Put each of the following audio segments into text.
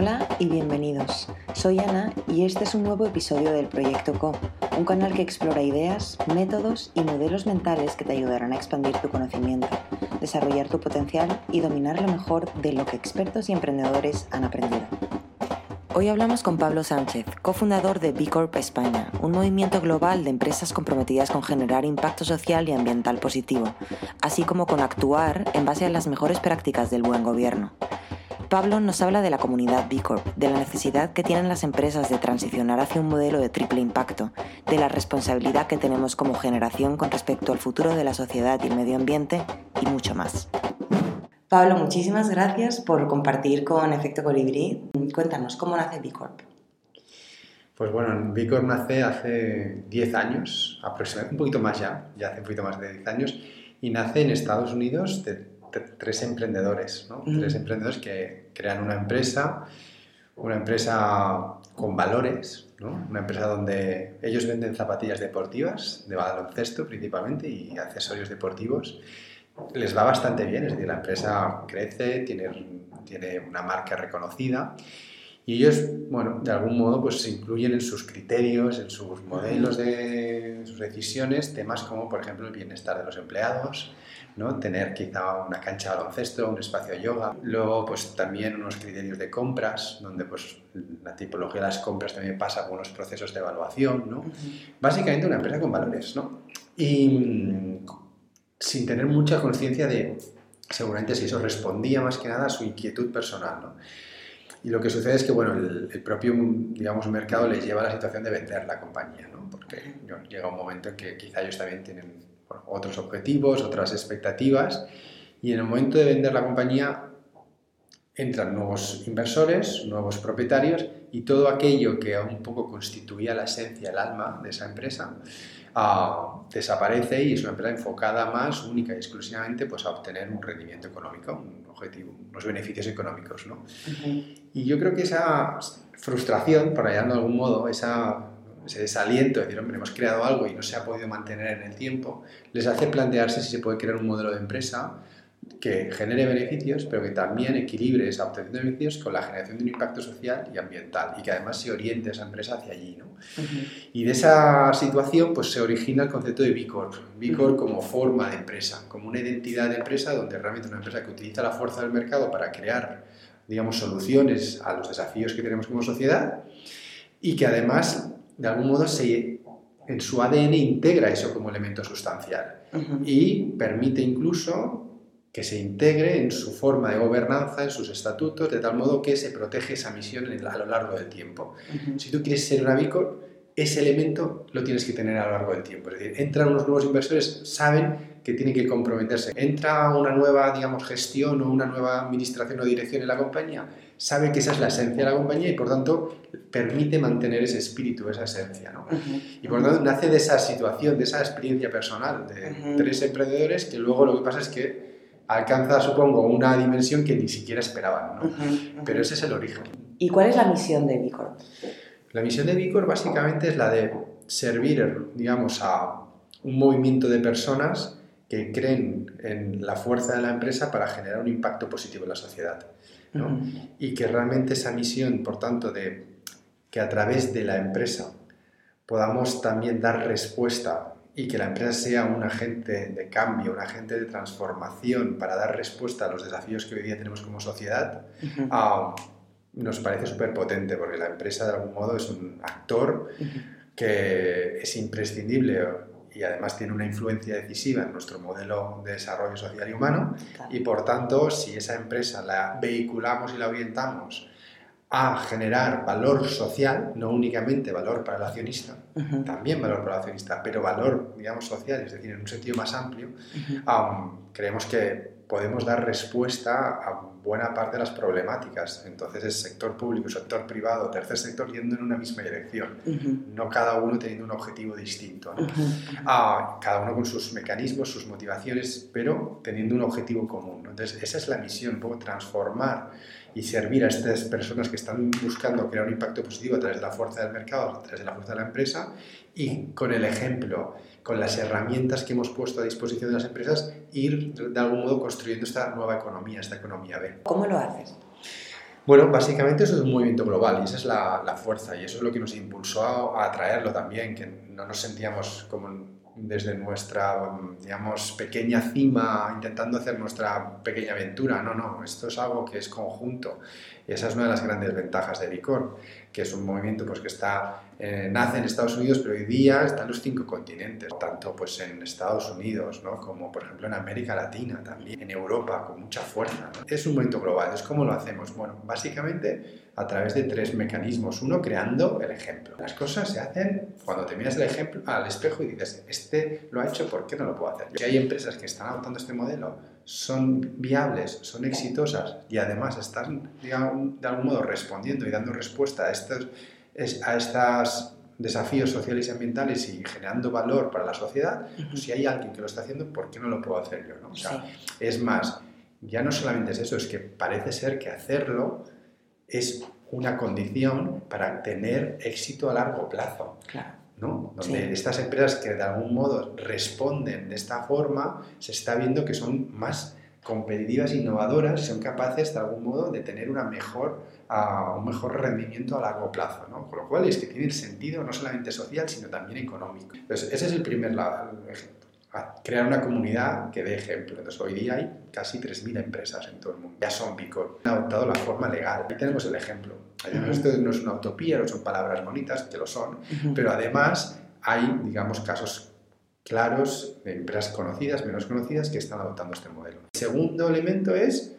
Hola y bienvenidos. Soy Ana y este es un nuevo episodio del Proyecto Co, un canal que explora ideas, métodos y modelos mentales que te ayudarán a expandir tu conocimiento, desarrollar tu potencial y dominar lo mejor de lo que expertos y emprendedores han aprendido. Hoy hablamos con Pablo Sánchez, cofundador de B Corp España, un movimiento global de empresas comprometidas con generar impacto social y ambiental positivo, así como con actuar en base a las mejores prácticas del buen gobierno. Pablo nos habla de la comunidad B Corp, de la necesidad que tienen las empresas de transicionar hacia un modelo de triple impacto, de la responsabilidad que tenemos como generación con respecto al futuro de la sociedad y el medio ambiente y mucho más. Pablo, muchísimas gracias por compartir con Efecto Colibrí. Cuéntanos, ¿cómo nace B Corp? Pues bueno, B Corp nace hace 10 años, aproximadamente, un poquito más ya, ya hace un poquito más de 10 años, y nace en Estados Unidos de tres emprendedores, ¿no? Tres emprendedores que crean una empresa, una empresa con valores, ¿no? Una empresa donde ellos venden zapatillas deportivas, de baloncesto principalmente, y accesorios deportivos. Les va bastante bien, es decir, la empresa crece, tiene, tiene una marca reconocida y ellos, bueno, de algún modo, pues se incluyen en sus criterios, en sus modelos de sus decisiones, temas como, por ejemplo, el bienestar de los empleados, ¿no? Tener quizá una cancha de baloncesto, un espacio de yoga. Luego, pues también unos criterios de compras, donde pues la tipología de las compras también pasa por unos procesos de evaluación, ¿no? Básicamente una empresa con valores, ¿no? Y mm, sin tener mucha conciencia de, seguramente si eso respondía más que nada a su inquietud personal, ¿no? Y lo que sucede es que, bueno, el, propio, digamos, mercado les lleva a la situación de vender la compañía, ¿no? Porque llega un momento en que quizá ellos también tienen otros objetivos, otras expectativas, y en el momento de vender la compañía entran nuevos inversores, nuevos propietarios, y todo aquello que un poco constituía la esencia, el alma de esa empresa, uh, desaparece y es una empresa enfocada más, única y exclusivamente, pues, a obtener un rendimiento económico, un objetivo, unos beneficios económicos. ¿no? Y yo creo que esa frustración, por allá de algún modo, esa, ese desaliento de decir, hombre, hemos creado algo y no se ha podido mantener en el tiempo, les hace plantearse si se puede crear un modelo de empresa que genere beneficios, pero que también equilibre esa obtención de beneficios con la generación de un impacto social y ambiental y que además se oriente esa empresa hacia allí. ¿no? Y de esa situación pues, se origina el concepto de B Corp, B Corp como forma de empresa, como una identidad de empresa donde realmente una empresa que utiliza la fuerza del mercado para crear digamos, soluciones a los desafíos que tenemos como sociedad y que además de algún modo se, en su ADN integra eso como elemento sustancial y permite incluso que se integre en su forma de gobernanza, en sus estatutos, de tal modo que se protege esa misión a lo largo del tiempo. Si tú quieres ser una Bicor, ese elemento lo tienes que tener a lo largo del tiempo. Es decir, entran unos nuevos inversores, saben que tienen que comprometerse. Entra una nueva, digamos, gestión o una nueva administración o dirección en la compañía, sabe que esa es la esencia de la compañía y por tanto permite mantener ese espíritu, esa esencia. ¿no? Y por tanto nace de esa situación, de esa experiencia personal de tres emprendedores que luego lo que pasa es que alcanza, supongo, una dimensión que ni siquiera esperaban, ¿no? Pero ese es el origen. ¿Y cuál es la misión de Vicor? La misión de Vicor básicamente es la de servir, digamos, a un movimiento de personas que creen en la fuerza de la empresa para generar un impacto positivo en la sociedad. ¿no? Y que realmente esa misión, por tanto, de que a través de la empresa podamos también dar respuesta y que la empresa sea un agente de cambio, un agente de transformación para dar respuesta a los desafíos que hoy día tenemos como sociedad, ah, nos parece súper potente porque la empresa de algún modo es un actor que es imprescindible y además tiene una influencia decisiva en nuestro modelo de desarrollo social y humano. Y por tanto si esa empresa la vehiculamos y la orientamos a generar valor social, no únicamente valor para el accionista, también valor para el accionista, pero valor, digamos, social, es decir, en un sentido más amplio, creemos que podemos dar respuesta a buena parte de las problemáticas. Entonces es sector público, sector privado, tercer sector yendo en una misma dirección, no cada uno teniendo un objetivo distinto. Ah, cada uno con sus mecanismos, sus motivaciones, pero teniendo un objetivo común. Entonces esa es la misión, un poco transformar y servir a estas personas que están buscando crear un impacto positivo a través de la fuerza del mercado, a través de la fuerza de la empresa y con el ejemplo, con las herramientas que hemos puesto a disposición de las empresas, ir de algún modo construyendo esta nueva economía, esta economía B. ¿Cómo lo haces? Bueno, básicamente eso es un movimiento global y esa es la, la fuerza y eso es lo que nos impulsó a, a traerlo también, que no nos sentíamos como desde nuestra, digamos, pequeña cima, intentando hacer nuestra pequeña aventura. No, no, esto es algo que es conjunto. Y esa es una de las grandes ventajas de Bicor, que es un movimiento pues, que está, eh, nace en Estados Unidos, pero hoy día está en los cinco continentes, tanto pues, en Estados Unidos, ¿no? como por ejemplo en América Latina también, en Europa, con mucha fuerza. Es un movimiento global. ¿Es cómo lo hacemos? Bueno, básicamente a través de tres mecanismos. Uno, creando el ejemplo. Las cosas se hacen cuando te miras el ejemplo al espejo y dices, este lo ha hecho, ¿por qué no lo puedo hacer? Si hay empresas que están adoptando este modelo, son viables, son exitosas y además están, digamos, de algún modo respondiendo y dando respuesta a estos, a estos desafíos sociales y ambientales y generando valor para la sociedad, pues si hay alguien que lo está haciendo, ¿por qué no lo puedo hacer yo? ¿no? O sea, Es más, ya no solamente es eso, es que parece ser que hacerlo es una condición para tener éxito a largo plazo. ¿No? Donde estas empresas que de algún modo responden de esta forma, se está viendo que son más competitivas, innovadoras, son capaces de algún modo de tener una mejor, uh, un mejor rendimiento a largo plazo. ¿no? Con lo cual es que tiene sentido no solamente social, sino también económico. Entonces, ese es el primer lado, ejemplo crear una comunidad que dé ejemplo. Entonces, hoy día hay casi 3.000 empresas en todo el mundo. Ya son Bicor. Han adoptado la forma legal. Ahí tenemos el ejemplo. Esto no es una utopía, no son palabras bonitas, que lo son, pero además hay, digamos, casos claros de empresas conocidas, menos conocidas, que están adoptando este modelo. El segundo elemento es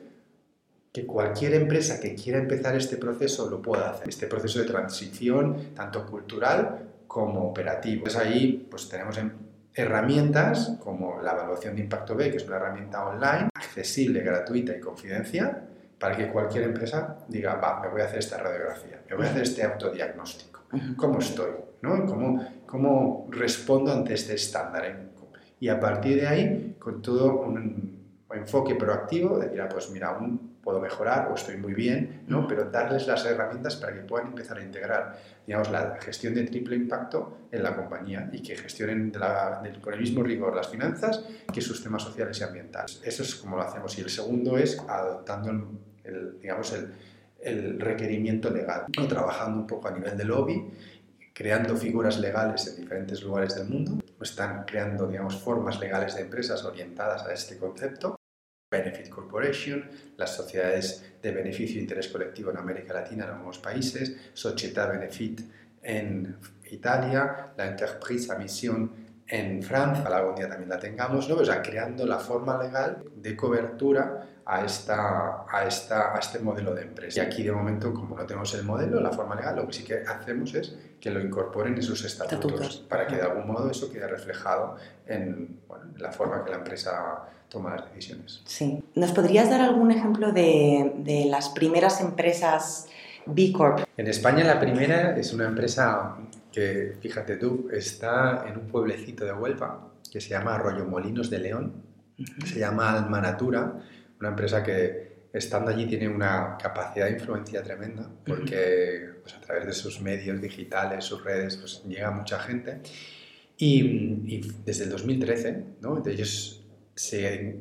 que cualquier empresa que quiera empezar este proceso lo pueda hacer. Este proceso de transición, tanto cultural como operativo. Entonces ahí pues tenemos en herramientas como la evaluación de impacto B, que es una herramienta online, accesible, gratuita y confidencial, para que cualquier empresa diga, va, me voy a hacer esta radiografía, me voy a hacer este autodiagnóstico, ¿cómo estoy? ¿no? ¿Cómo, ¿Cómo respondo ante este estándar? Y a partir de ahí, con todo un enfoque proactivo, de pues mira, un puedo mejorar o estoy muy bien, ¿no? pero darles las herramientas para que puedan empezar a integrar digamos, la gestión de triple impacto en la compañía y que gestionen con el mismo rigor las finanzas que sus temas sociales y ambientales. Eso es como lo hacemos. Y el segundo es adoptando el, digamos, el, el requerimiento legal, trabajando un poco a nivel de lobby creando figuras legales en diferentes lugares del mundo, están creando digamos, formas legales de empresas orientadas a este concepto Benefit Corporation, las sociedades de beneficio e interés colectivo en América Latina en algunos países, Società Benefit en Italia, la Entreprise a Mission en Francia, algún día también la tengamos, ¿no? o sea, creando la forma legal de cobertura a, esta, a, esta, a este modelo de empresa. Y aquí de momento, como no tenemos el modelo, la forma legal, lo que sí que hacemos es que lo incorporen en sus estatutos, para que de algún modo eso quede reflejado en, bueno, en la forma que la empresa toma las decisiones. Sí. ¿Nos podrías dar algún ejemplo de, de las primeras empresas B Corp? En España la primera es una empresa que, fíjate tú, está en un pueblecito de Huelva que se llama Arroyo Molinos de León, se llama Almanatura, una empresa que estando allí tiene una capacidad de influencia tremenda porque pues, a través de sus medios digitales, sus redes, pues llega mucha gente. Y, desde el 2013, ¿no? ellos se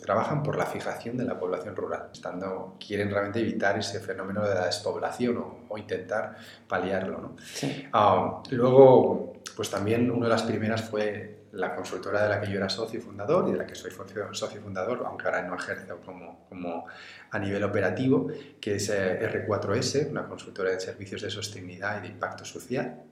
trabajan por la fijación de la población rural, estando, quieren realmente evitar ese fenómeno de la despoblación o, intentar paliarlo. ¿no? Ah, luego, pues también una de las primeras fue la consultora de la que yo era socio fundador y de la que soy socio fundador, aunque ahora no ejerzo como, como a nivel operativo, que es eh, R4S, una consultora de servicios de sostenibilidad y de impacto social.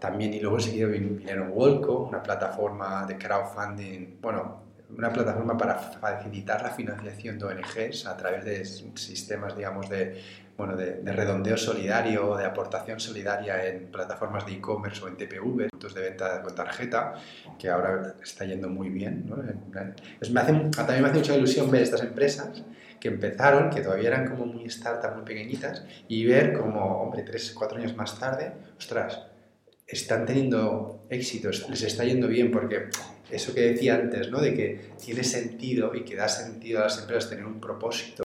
También, y luego enseguida vinieron Wolco, una plataforma de crowdfunding, bueno, una plataforma para facilitar la financiación de ONGs a través de sistemas, digamos, de, bueno, de, redondeo solidario o de aportación solidaria en plataformas de e-commerce o en TPV, puntos de venta con tarjeta, que ahora está yendo muy bien. ¿no? me hace, también me hace mucha ilusión ver estas empresas que empezaron, que todavía eran como muy startup, muy pequeñitas, y ver como, hombre, tres, cuatro años más tarde, ostras, están teniendo éxitos, les está yendo bien, porque eso que decía antes, ¿no? de que tiene sentido y que da sentido a las empresas tener un propósito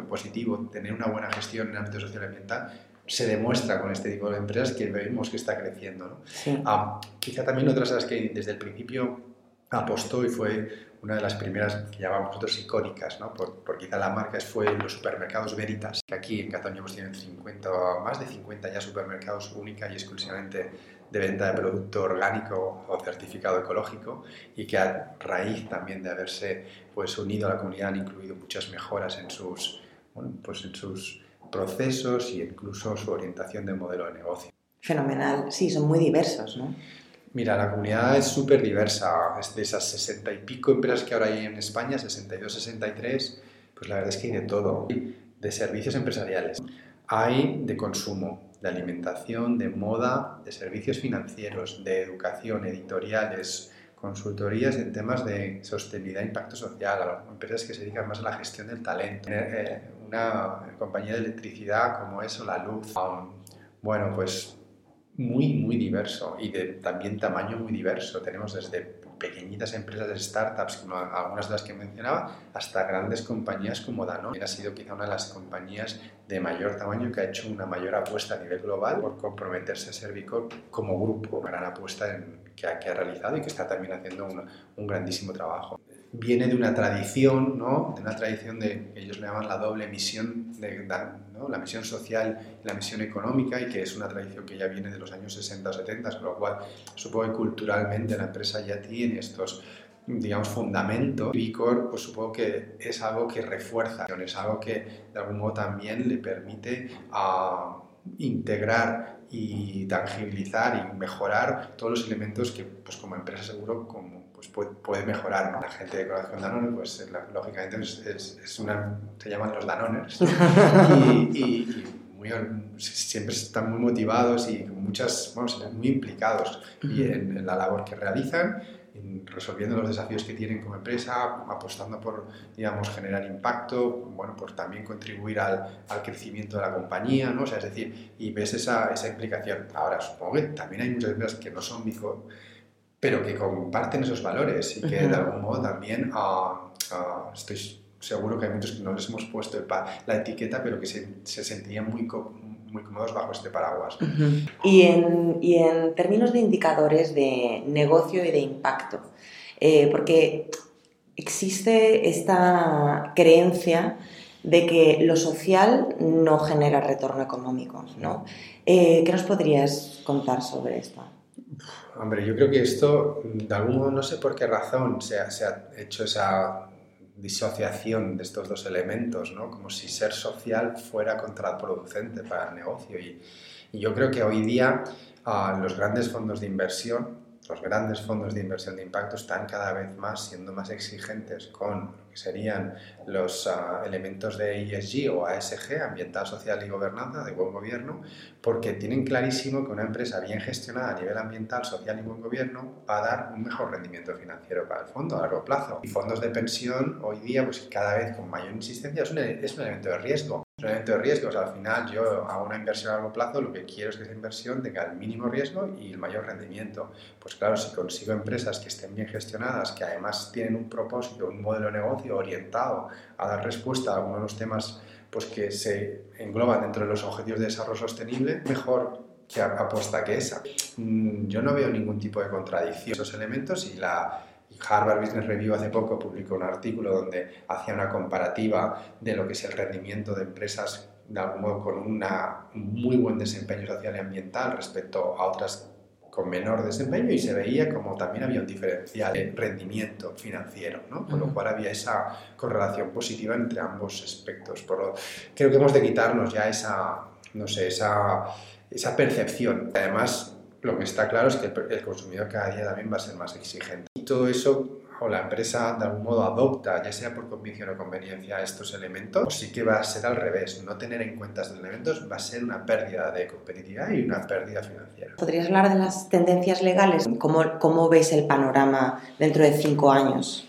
positivo, tener una buena gestión en el ámbito social y ambiental, se demuestra con este tipo de empresas que vemos que está creciendo. ¿no? Ah, quizá también otras de las que desde el principio apostó y fue una de las primeras que llamamos nosotros icónicas, ¿no? por, quizá la marca fue los supermercados Veritas, que aquí en Cataluña hemos tienen 50, más de 50 ya supermercados única y exclusivamente de venta de producto orgánico o certificado ecológico y que a raíz también de haberse pues, unido a la comunidad han incluido muchas mejoras en sus, pues, en sus procesos e incluso su orientación de modelo de negocio. Fenomenal, sí, son muy diversos, ¿no? Mira, la comunidad es súper diversa. De esas sesenta y pico empresas que ahora hay en España, 62, 63, pues la verdad es que hay de todo. De servicios empresariales, hay de consumo, de alimentación, de moda, de servicios financieros, de educación, editoriales, consultorías en temas de sostenibilidad e impacto social, empresas que se dedican más a la gestión del talento, eh, una compañía de electricidad como eso, la luz. Bueno, pues muy, muy diverso y de también tamaño muy diverso. Tenemos desde pequeñitas empresas de startups, como algunas de las que mencionaba, hasta grandes compañías como Danone. Ha sido quizá una de las compañías de mayor tamaño que ha hecho una mayor apuesta a nivel global por comprometerse a Servicor como grupo. Una gran apuesta que, ha, que, ha, realizado y que está también haciendo un grandísimo trabajo viene de una tradición, ¿no? de una tradición de, ellos le llaman la doble misión, de, ¿no? la misión social y la misión económica, y que es una tradición que ya viene de los años 60 o 70, con lo cual supongo que culturalmente la empresa ya tiene estos digamos, fundamentos. Vicor, pues supongo que es algo que refuerza, es algo que de algún modo también le permite a integrar y tangibilizar y mejorar todos los elementos que, pues como empresa seguro, como pues puede, mejorar. La gente de Corazón Danone, pues lógicamente es, es, una, se llaman los Danoners y, siempre están muy motivados y muchas, bueno, muy implicados y en, la labor que realizan, resolviendo los desafíos que tienen como empresa, apostando por, digamos, generar impacto, bueno, por también contribuir al, al crecimiento de la compañía, ¿no? O sea, es decir, y ves esa, esa implicación. Ahora, supongo que también hay muchas empresas que no son micro pero que comparten esos valores y que de algún modo también uh, estoy seguro que hay muchos que no les hemos puesto la etiqueta, pero que se, se sentían muy, muy cómodos bajo este paraguas. y, en, y, en, términos de indicadores de negocio y de impacto, eh, porque existe esta creencia de que lo social no genera retorno económico, ¿no? Eh, ¿Qué nos podrías contar sobre esto? Hombre, yo creo que esto, de algún modo, no sé por qué razón se ha, hecho esa disociación de estos dos elementos, ¿no? Como si ser social fuera contraproducente para el negocio. Y, yo creo que hoy día uh, los grandes fondos de inversión, los grandes fondos de inversión de impacto están cada vez más siendo más exigentes con que serían los ah, elementos de ESG o ASG, ambiental, social y gobernanza, de buen gobierno, porque tienen clarísimo que una empresa bien gestionada a nivel ambiental, social y buen gobierno va a dar un mejor rendimiento financiero para el fondo a largo plazo. Y fondos de pensión hoy día, pues cada vez con mayor insistencia, es un, es un elemento de riesgo. Es un de riesgo, o sea, al final yo hago una inversión a largo plazo, lo que quiero es que esa inversión tenga el mínimo riesgo y el mayor rendimiento. Pues claro, si consigo empresas que estén bien gestionadas, que además tienen un propósito, un modelo de negocio, orientado a dar respuesta a algunos de los temas pues, que se engloban dentro de los objetivos de desarrollo sostenible, mejor que apuesta que esa. Mm, yo no veo ningún tipo de contradicción esos elementos y la Harvard Business Review hace poco publicó un artículo donde hacía una comparativa de lo que es el rendimiento de empresas de algún modo con una, un muy buen desempeño social y ambiental respecto a otras con menor desempeño y se veía como también había un diferencial de rendimiento financiero, ¿no? con lo cual había esa correlación positiva entre ambos aspectos. Por lo, creo que hemos de quitarnos ya esa, no sé, esa, esa percepción. Además, lo que está claro es que el, el consumidor cada día también va a ser más exigente. Y todo eso o la empresa de algún modo adopta, ya sea por convicción o conveniencia, estos elementos, o sí que va a ser al revés. No tener en cuenta estos elementos va a ser una pérdida de competitividad y una pérdida financiera. ¿Podrías hablar de las tendencias legales? ¿Cómo, cómo ves el panorama dentro de cinco años?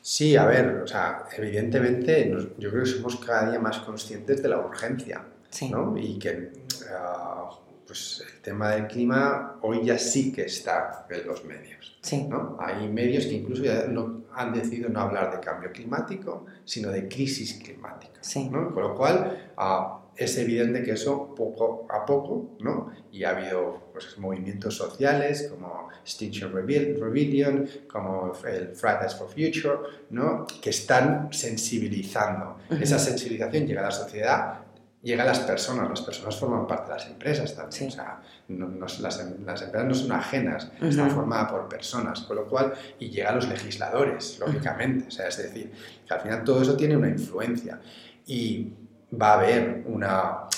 Sí, a ver, o sea, evidentemente yo creo que somos cada día más conscientes de la urgencia, ¿no? Y que... Ah, pues el tema del clima hoy ya sí que está en los medios. Sí. ¿no? Hay medios que incluso ya no, han decidido no hablar de cambio climático, sino de crisis climática. Sí. ¿no? Con lo cual, ah, es evidente que eso poco a poco, ¿no? Y ha habido pues, movimientos sociales como Extinction Rebellion, como el Fridays for Future, ¿no? Que están sensibilizando. Esa sensibilización llega a la sociedad, llega a las personas, las personas forman parte de las empresas también, o sea, las, las, empresas no son ajenas, están formadas por personas, con lo cual, y llega a los legisladores, lógicamente, o sea, es decir, que al final todo eso tiene una influencia. Y va a haber una,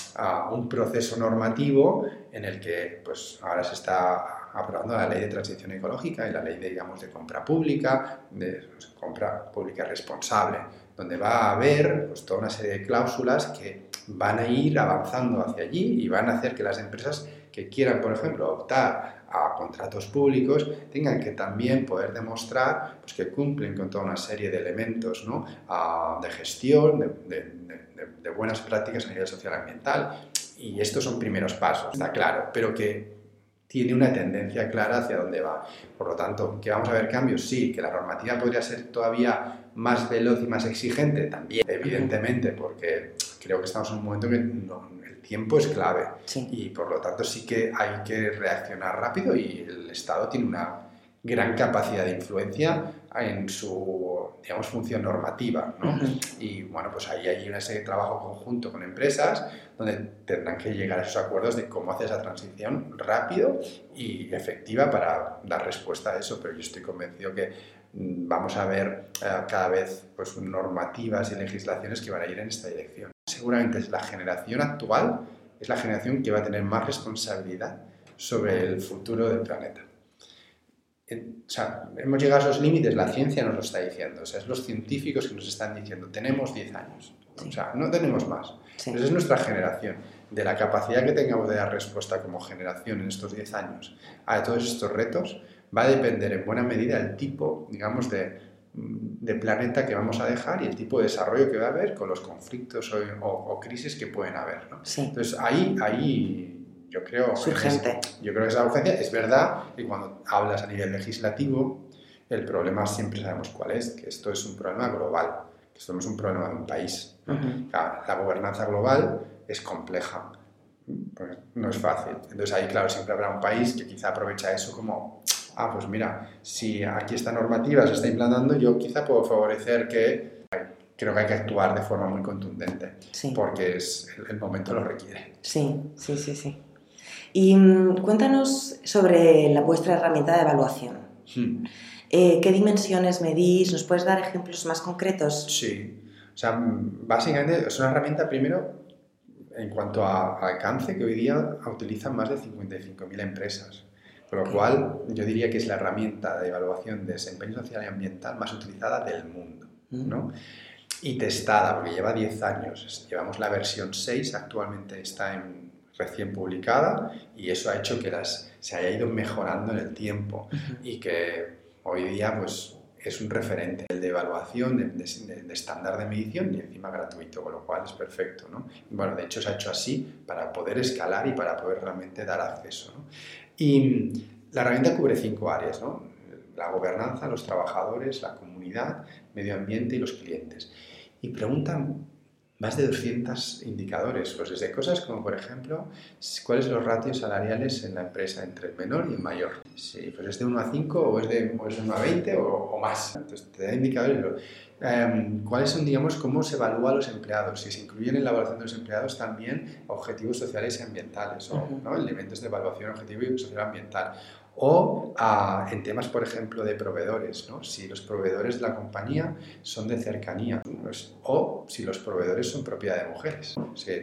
un proceso normativo en el que pues, ahora se está aprobando la ley de transición ecológica y la ley de, digamos, de compra pública, de pues, compra pública responsable, donde va a haber pues, toda una serie de cláusulas que van a ir avanzando hacia allí y van a hacer que las empresas que quieran, por ejemplo, optar a contratos públicos tengan que también poder demostrar pues, que cumplen con toda una serie de elementos ¿no? de gestión, de de, buenas prácticas a nivel social ambiental. Y estos son primeros pasos, está claro, pero que tiene una tendencia clara hacia dónde va. Por lo tanto, ¿que vamos a ver cambios? Sí, que la normativa podría ser todavía más veloz y más exigente, también, evidentemente, porque creo que estamos en un momento que el tiempo es clave y por lo tanto sí que hay que reaccionar rápido y el Estado tiene una gran capacidad de influencia en su, digamos, función normativa, ¿no? Y bueno, pues ahí hay una serie de trabajo conjunto con empresas donde tendrán que llegar a esos acuerdos de cómo hacer esa transición rápido y efectiva para dar respuesta a eso, pero yo estoy convencido que mm, vamos a ver eh, cada vez pues, normativas y legislaciones que van a ir en esta dirección. Seguramente es la generación actual, es la generación que va a tener más responsabilidad sobre el futuro del planeta o sea, hemos llegado a esos límites, la ciencia nos lo está diciendo, o sea, es los científicos que nos están diciendo, tenemos 10 años, o sea, no tenemos más. Esa es nuestra generación. De la capacidad que tengamos de dar respuesta como generación en estos 10 años a todos estos retos, va a depender en buena medida el tipo, digamos, de, de planeta que vamos a dejar y el tipo de desarrollo que va a haber con los conflictos o, crisis que pueden haber. ¿no? Entonces, ahí, ahí yo creo, urgente. yo creo que esa urgencia es verdad y cuando hablas a nivel legislativo, el problema siempre sabemos cuál es, que esto es un problema global, que esto no es un problema de un país. la gobernanza global es compleja, pues no es fácil. Entonces ahí, claro, siempre habrá un país que quizá aprovecha eso como, ah, pues mira, si aquí esta normativa se está implantando, yo quizá puedo favorecer que creo que hay que actuar de forma muy contundente, porque es, el momento lo requiere. Sí, sí, sí, sí. Y mm, cuéntanos sobre la vuestra herramienta de evaluación. Hmm. Eh, ¿Qué dimensiones medís? ¿Nos puedes dar ejemplos más concretos? Sí. O sea, básicamente es una herramienta primero en cuanto a, alcance que hoy día utilizan más de 55.000 empresas. Con lo cual, yo diría que es la herramienta de evaluación de desempeño social y ambiental más utilizada del mundo. ¿no? Hmm. Y testada, porque lleva 10 años. Llevamos la versión 6, actualmente está en recién publicada y eso ha hecho que las, se haya ido mejorando en el tiempo y que hoy día pues es un referente de evaluación, de, estándar de medición y encima gratuito, con lo cual es perfecto. ¿no? Bueno, de hecho se ha hecho así para poder escalar y para poder realmente dar acceso. ¿no? Y la herramienta cubre cinco áreas, ¿no? la gobernanza, los trabajadores, la comunidad, medio ambiente y los clientes. Y preguntan más de 200 indicadores, pues desde cosas como, por ejemplo, cuáles son los ratios salariales en la empresa entre el menor y el mayor. Si pues es de 1 a 5 o es de, 1 a 20 o, más. Entonces te da indicadores. Em, ¿Cuáles son, digamos, cómo se evalúa a los empleados? Si se incluyen en la evaluación de los empleados también objetivos sociales y ambientales o elementos de evaluación objetivo y social ambiental. O en temas, por ejemplo, de proveedores, ¿no? si los proveedores de la compañía son de cercanía pues, o si los proveedores son propiedad de mujeres,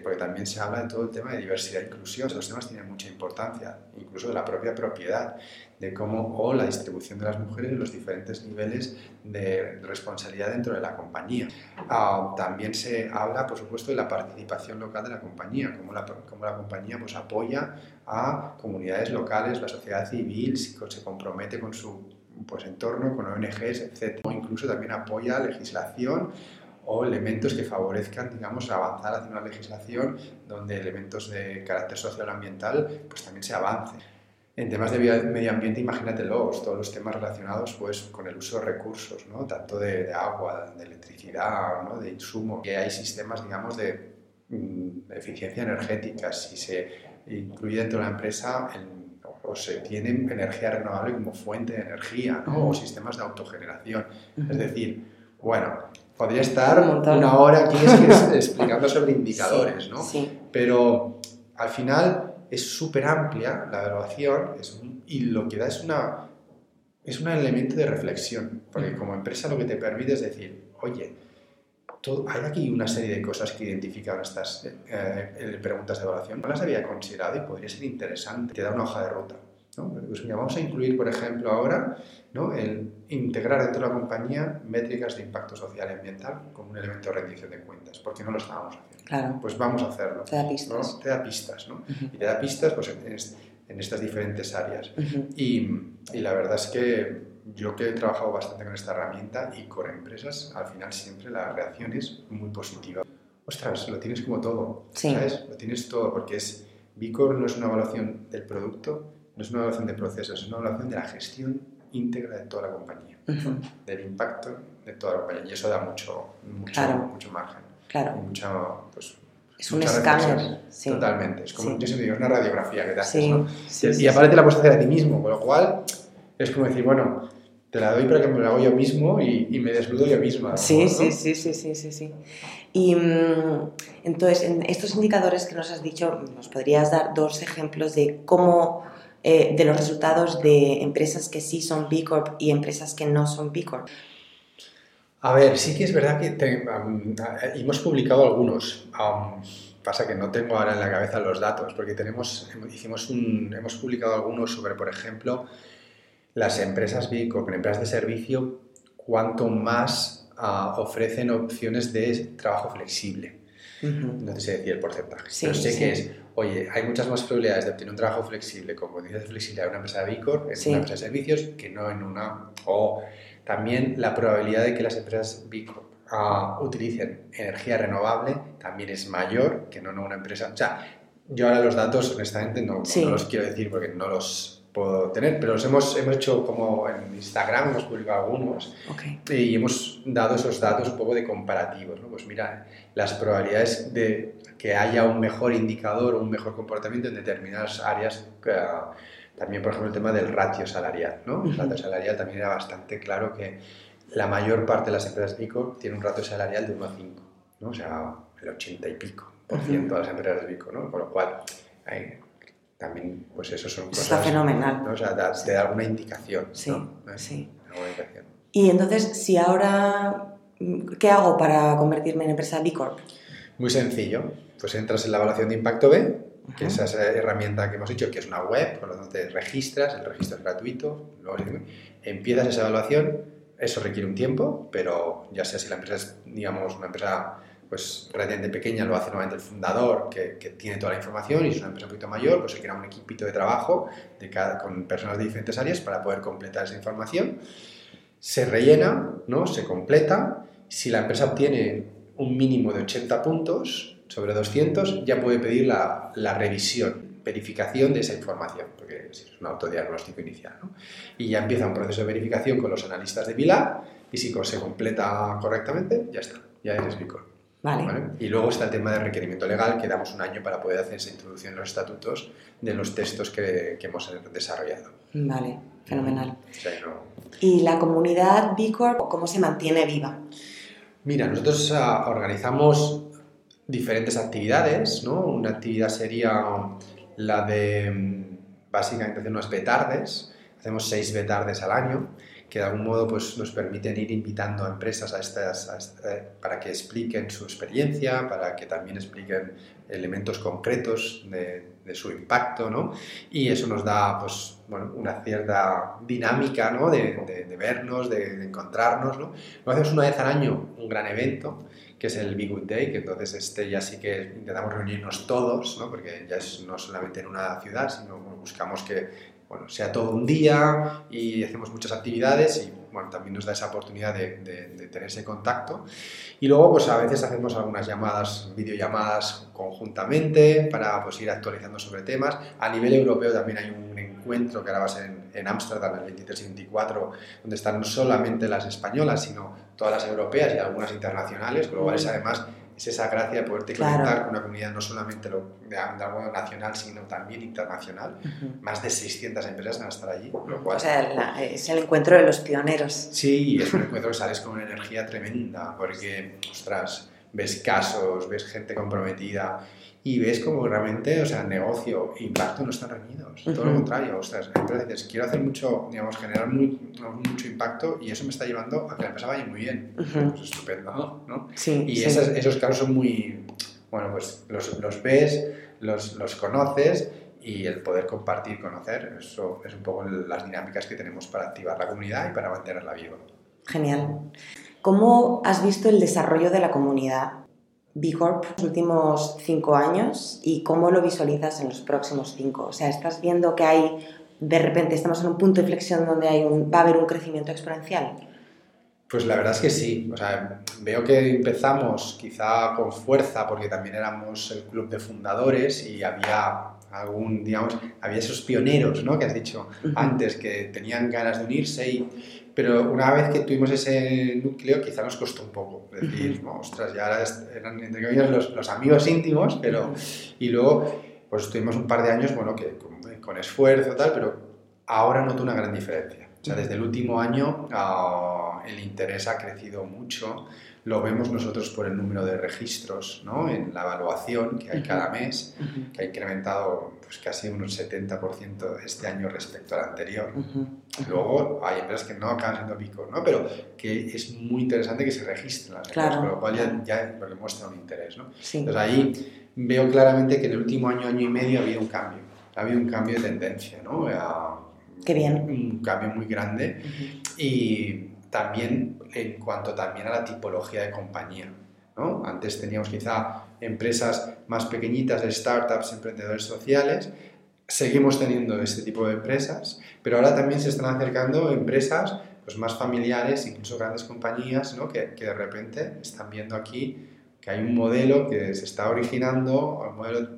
porque también se habla de todo el tema de diversidad e inclusión, los temas tienen mucha importancia, incluso de la propia propiedad de cómo o la distribución de las mujeres en los diferentes niveles de responsabilidad dentro de la compañía. Ah, también se habla, por supuesto, de la participación local de la compañía, cómo la, cómo la compañía pues, apoya a comunidades locales, la sociedad civil, se compromete con su pues, entorno, con ONGs, etc. Incluso también apoya legislación o elementos que favorezcan, digamos, avanzar hacia una legislación donde elementos de carácter social ambiental pues también se avance. En temas de medio ambiente, imagínatelos, todos los temas relacionados pues, con el uso de recursos, ¿no? tanto de, agua, de electricidad, ¿no? de insumo, que hay sistemas, digamos, de, mm, eficiencia energética, si se incluye dentro de la empresa o se tiene energía renovable como fuente de energía, ¿no? o sistemas de autogeneración. Es decir, bueno, podría estar una hora aquí explicando sobre indicadores, ¿no? Pero al final es súper amplia la evaluación y lo que da es, una, es un elemento de reflexión, porque como empresa lo que te permite es decir, oye, hay aquí una serie de cosas que identifican estas eh, eh, preguntas de evaluación, no las había considerado y podría ser interesante, te da una hoja de ruta. Pues vamos a incluir, por ejemplo, ahora ¿no? el integrar dentro de la compañía métricas de impacto social y ambiental como un elemento de rendición de cuentas, porque no lo estábamos haciendo. Claro. Pues vamos a hacerlo. Te da pistas. Te da pistas, ¿no? Y te da pistas pues, en, estas diferentes áreas. y, y, la verdad es que yo que he trabajado bastante con esta herramienta y con empresas, al final siempre la reacción es muy positiva. Ostras, lo tienes como todo, ¿sabes? Lo tienes todo, porque es... Vicor no es una evaluación del producto, no es una evaluación de procesos, es una evaluación de la gestión íntegra de toda la compañía, del impacto de toda la compañía. Y eso da mucho, mucho, mucho margen. Claro. mucho, pues, es un escáner. Sí. Totalmente. Es como, yo siempre digo, es una radiografía que te haces, ¿no? y, y aparte la puedes hacer a ti mismo, con lo cual es como decir, bueno, te la doy para que me la hago yo mismo y, y me desnudo yo misma. Sí, sí, sí, sí, sí, sí, sí. Y mm, entonces, en estos indicadores que nos has dicho, ¿nos podrías dar dos ejemplos de cómo eh, de los resultados de empresas que sí son B Corp y empresas que no son B Corp? A ver, sí que es verdad que hemos publicado algunos. pasa que no tengo ahora en la cabeza los datos, porque tenemos, hicimos un, hemos publicado algunos sobre, por ejemplo, las empresas B Corp, empresas de servicio, cuánto más ah, ofrecen opciones de trabajo flexible. No te sé decir el porcentaje, pero sé que es oye, hay muchas más probabilidades de obtener un trabajo flexible con condiciones de flexibilidad en una empresa de Bicor, en una empresa de servicios, que no en una... O también la probabilidad de que las empresas Bicor ah, utilicen energía renovable también es mayor que no en una empresa... O sea, yo ahora los datos, honestamente, no, los quiero decir porque no los puedo tener, pero los hemos, hemos hecho como en Instagram, hemos publicado algunos y hemos dado esos datos un poco de comparativos. ¿no? Pues mira, las probabilidades de que haya un mejor indicador o un mejor comportamiento en determinadas áreas. también, por ejemplo, el tema del ratio salarial. ¿no? El ratio salarial también era bastante claro que la mayor parte de las empresas Bico tiene un ratio salarial de 1 a 5, ¿no? o sea, el 80 y pico por ciento de las empresas Bico, ¿no? con lo cual también, pues eso son cosas... Está fenomenal. ¿no? O sea, te da alguna indicación. Sí, sí. Y entonces, si ahora, ¿qué hago para convertirme en empresa B Corp? Muy sencillo pues entras en la evaluación de impacto B, que es esa herramienta que hemos dicho, que es una web, por lo tanto te registras, el registro es gratuito, luego empiezas esa evaluación, eso requiere un tiempo, pero ya sea si la empresa es, digamos, una empresa pues relativamente pequeña, lo hace nuevamente el fundador, que, que, tiene toda la información, y es una empresa un poquito mayor, pues se crea un equipito de trabajo de cada, con personas de diferentes áreas para poder completar esa información. Se rellena, ¿no? se completa. Si la empresa obtiene un mínimo de 80 puntos, sobre 200 ya puede pedir la, la revisión, verificación de esa información, porque es un autodiagnóstico inicial. ¿no? Y ya empieza un proceso de verificación con los analistas de VILA y si se completa correctamente, ya está, ya eres Bicor. Vale. Y luego está el tema del requerimiento legal, que damos un año para poder hacer esa introducción en los estatutos de los textos que, que hemos desarrollado. Vale, fenomenal. ¿Y la comunidad B cómo se mantiene viva? Mira, nosotros ah, organizamos diferentes actividades, ¿no? Una actividad sería la de mm, básicamente hacer unas betardes, hacemos seis betardes al año, que de algún modo pues, nos permiten ir invitando a empresas a estas, eh, para que expliquen su experiencia, para que también expliquen elementos concretos de, su impacto, ¿no? Y eso nos da pues, bueno, una cierta dinámica ¿no? de, vernos, de, encontrarnos. ¿no? Lo hacemos una vez al año, un gran evento que es el Big Good Day, que entonces este ya sí que intentamos reunirnos todos, ¿no? porque ya no solamente en una ciudad, sino buscamos que bueno, sea todo un día y hacemos muchas actividades y bueno, también nos da esa oportunidad de, tener ese contacto. Y luego, pues a veces hacemos algunas llamadas, videollamadas conjuntamente para pues, ir actualizando sobre temas. A nivel europeo también hay un encuentro que ahora va a ser en Ámsterdam el 23 y 24, donde están no solamente las españolas, sino todas las europeas y algunas internacionales, globales además es esa gracia de poderte conectar con una comunidad no solamente lo, de, algo nacional, sino también internacional. Más de 600 empresas van a estar allí. Lo cual, o sea, es el encuentro de los pioneros. Sí, es un encuentro que sales con una energía tremenda, porque, ostras, ves casos, ves gente comprometida y ves como realmente, o sea, negocio e impacto no están reunidos. Todo lo contrario, o sea, dices, quiero hacer mucho, digamos, generar mucho impacto y eso me está llevando a que la empresa vaya muy bien. Pues estupendo, ¿no? Sí, y Esos, esos, casos son muy, bueno, pues los, los ves, los, los conoces y el poder compartir, conocer, eso es un poco las dinámicas que tenemos para activar la comunidad y para mantenerla viva. Genial. ¿Cómo has visto el desarrollo de la comunidad B Corp los últimos cinco años y cómo lo visualizas en los próximos cinco? O sea, ¿estás viendo que hay, de repente estamos en un punto de inflexión donde hay va a haber un crecimiento exponencial? Pues la verdad es que sí. O sea, veo que empezamos quizá con fuerza porque también éramos el club de fundadores y había algún, digamos, había esos pioneros, ¿no? Que has dicho antes que tenían ganas de unirse y pero una vez que tuvimos ese núcleo, quizá nos costó un poco. Decir, ostras, ya eran entre comillas los, los, amigos íntimos, pero. Y luego, pues tuvimos un par de años, bueno, que con, esfuerzo, tal, pero ahora noto una gran diferencia. Sea, desde el último año ah, el interés ha crecido mucho. Lo vemos nosotros por el número de registros ¿no? en la evaluación que hay cada mes, que ha incrementado pues, casi un 70% este año respecto al anterior. Luego hay empresas que no acaban siendo pico, ¿no? pero que es muy interesante que se registren las empresas, con lo cual ya, ya porque muestra un interés. ¿no? Entonces ahí veo claramente que en el último año, año y medio ha habido un cambio, ha habido un cambio de tendencia, ¿no? Qué bien. Un cambio muy grande y también en cuanto también a la tipología de compañía. ¿no? Antes teníamos quizá empresas más pequeñitas, startups, emprendedores sociales. Seguimos teniendo este tipo de empresas, pero ahora también se están acercando empresas pues, más familiares, incluso grandes compañías, ¿no? que, que de repente están viendo aquí que hay un modelo que se está originando, un modelo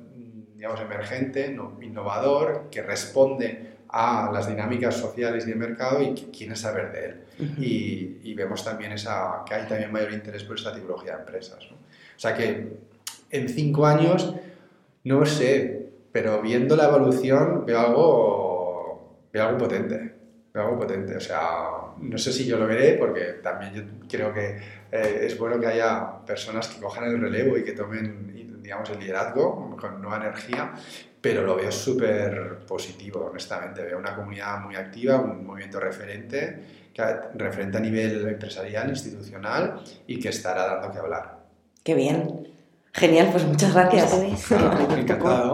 digamos, emergente, innovador, que responde a las dinámicas sociales y de mercado y quieren saber de él. y, y, vemos también esa, que hay también mayor interés por esta tipología de empresas. ¿no? O sea que en cinco años, no sé, pero viendo la evolución veo algo, veo algo potente. Veo algo potente. O sea, no sé si yo lo veré porque también yo creo que eh, es bueno que haya personas que cojan el relevo y que tomen, digamos, el liderazgo con nueva energía, pero lo veo súper positivo, honestamente. Veo una comunidad muy activa, un movimiento referente, referente a nivel empresarial, institucional y que estará dando que hablar. Qué bien. Genial, pues muchas gracias. Encantado.